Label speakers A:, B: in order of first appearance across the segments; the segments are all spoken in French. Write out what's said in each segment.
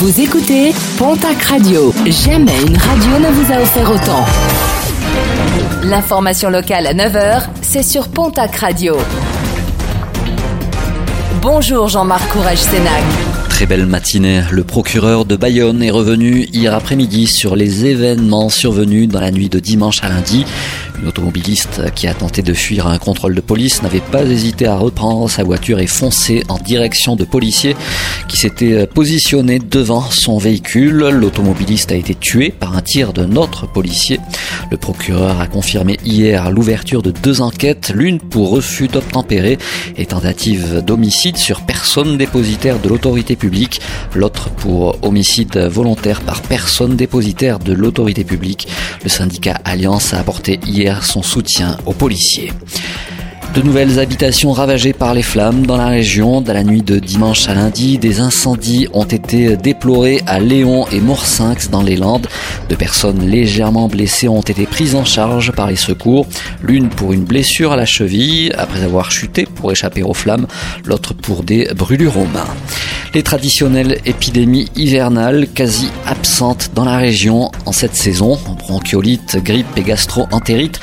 A: Vous écoutez Pontac Radio. Jamais une radio ne vous a offert autant. L'information locale à 9h, c'est sur Pontac Radio. Bonjour Jean-Marc Courage Sénac.
B: Très belle matinée. Le procureur de Bayonne est revenu hier après-midi sur les événements survenus dans la nuit de dimanche à lundi. Une automobiliste qui a tenté de fuir un contrôle de police n'avait pas hésité à reprendre sa voiture et foncer en direction de policiers qui s'étaient positionnés devant son véhicule. L'automobiliste a été tué par un tir d'un autre policier. Le procureur a confirmé hier l'ouverture de deux enquêtes, l'une pour refus d'obtempérer et tentative d'homicide sur personne dépositaire de l'autorité publique, l'autre pour homicide volontaire par personne dépositaire de l'autorité publique. Le syndicat Alliance a apporté hier son soutien aux policiers. De nouvelles habitations ravagées par les flammes dans la région. Dans la nuit de dimanche à lundi, des incendies ont été déplorés à Léon et Morsinx dans les Landes. Deux personnes légèrement blessées ont été prises en charge par les secours. L'une pour une blessure à la cheville après avoir chuté pour échapper aux flammes, l'autre pour des brûlures aux mains. Les traditionnelles épidémies hivernales quasi absentes dans la région en cette saison, bronchiolite, grippe et gastro-entérite,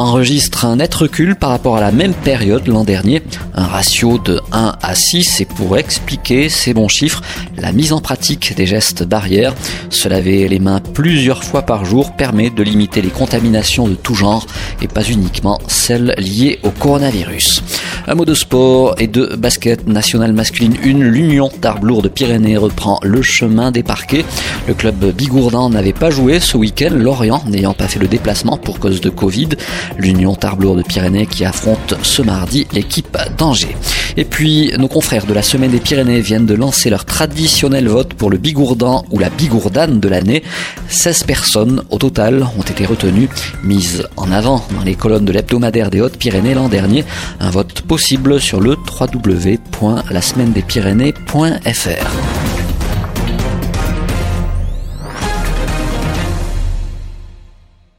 B: enregistrent un net recul par rapport à la même période l'an dernier, un ratio de 1 à 6 et pour expliquer ces bons chiffres, la mise en pratique des gestes barrières, se laver les mains plusieurs fois par jour permet de limiter les contaminations de tout genre et pas uniquement celles liées au coronavirus. Un mot de sport et de basket national masculine 1, l'Union d'Arblour de Pyrénées reprend le chemin des parquets. Le club bigourdan n'avait pas joué ce week-end, Lorient n'ayant pas fait le déplacement pour cause de Covid. L'Union Tarblour de Pyrénées qui affronte ce mardi l'équipe d'Angers. Et puis, nos confrères de la Semaine des Pyrénées viennent de lancer leur traditionnel vote pour le Bigourdan ou la Bigourdane de l'année. 16 personnes au total ont été retenues, mises en avant dans les colonnes de l'hebdomadaire des Hautes-Pyrénées l'an dernier. Un vote possible sur le www.lasemainedespyrénées.fr.